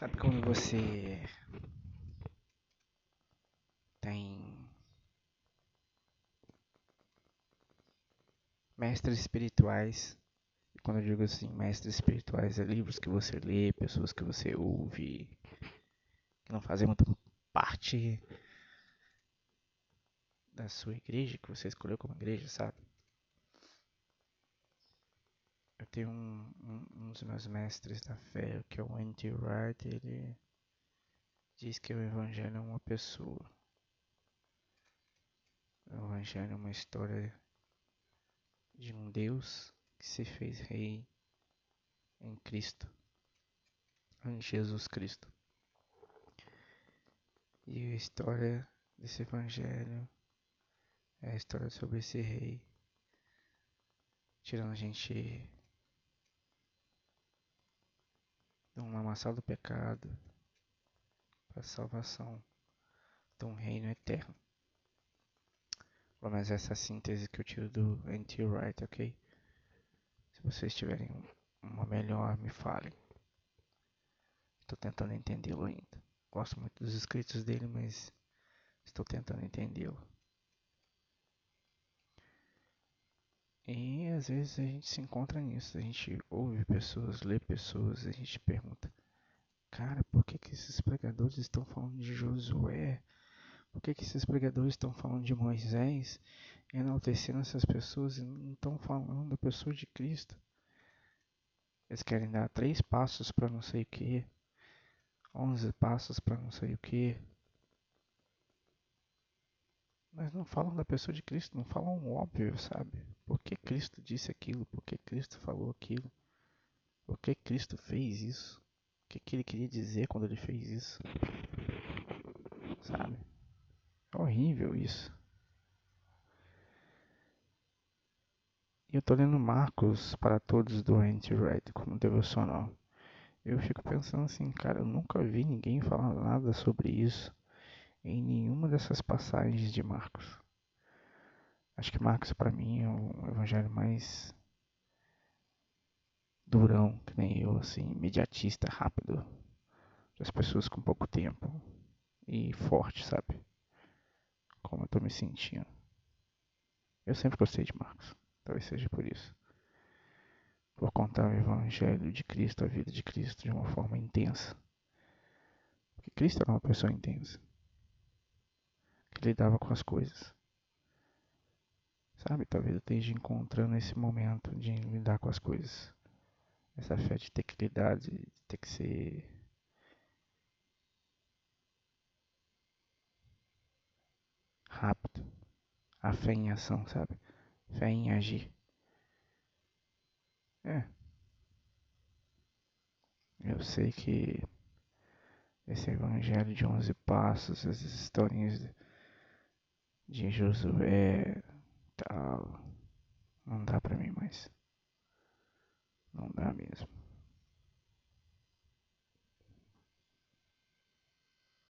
Sabe quando você tem mestres espirituais? Quando eu digo assim, mestres espirituais, é livros que você lê, pessoas que você ouve, que não fazem muita parte da sua igreja, que você escolheu como igreja, sabe? Tenho um, um, um dos meus mestres da fé, que é o Andy Wright, ele diz que o Evangelho é uma pessoa. O Evangelho é uma história de um Deus que se fez rei em Cristo, em Jesus Cristo. E a história desse Evangelho é a história sobre esse rei, tirando a gente lamaçal do pecado para a salvação de um reino eterno. Pelo menos essa síntese que eu tiro do N.T. Wright, ok? Se vocês tiverem uma melhor, me falem. Estou tentando entendê-lo ainda. Gosto muito dos escritos dele, mas estou tentando entendê-lo. E às vezes a gente se encontra nisso, a gente ouve pessoas, lê pessoas, a gente pergunta, cara, por que, que esses pregadores estão falando de Josué? Por que, que esses pregadores estão falando de Moisés, enaltecendo essas pessoas e não estão falando da pessoa de Cristo? Eles querem dar três passos para não sei o que, onze passos para não sei o que, mas não falam da pessoa de Cristo, não falam o óbvio, sabe? Por que Cristo disse aquilo? Por que Cristo falou aquilo? Por que Cristo fez isso? Que, que ele queria dizer quando ele fez isso? Sabe? É horrível isso. E eu tô lendo Marcos para todos do Anti-Red como devocional. Eu fico pensando assim, cara, eu nunca vi ninguém falar nada sobre isso em nenhuma dessas passagens de Marcos. Acho que Marcos para mim é o evangelho mais durão, que nem eu, assim, imediatista, rápido, das pessoas com pouco tempo e forte, sabe? Como eu tô me sentindo. Eu sempre gostei de Marcos, talvez seja por isso. Por contar o evangelho de Cristo, a vida de Cristo de uma forma intensa. Porque Cristo era uma pessoa intensa que lidava com as coisas. Sabe, talvez eu esteja encontrando esse momento de lidar com as coisas. Essa fé de ter que lidar, de ter que ser. rápido. A fé em ação, sabe? Fé em agir. É. Eu sei que esse evangelho de 11 passos, essas historinhas de Josué tal. Não dá pra mim mais. Não dá mesmo.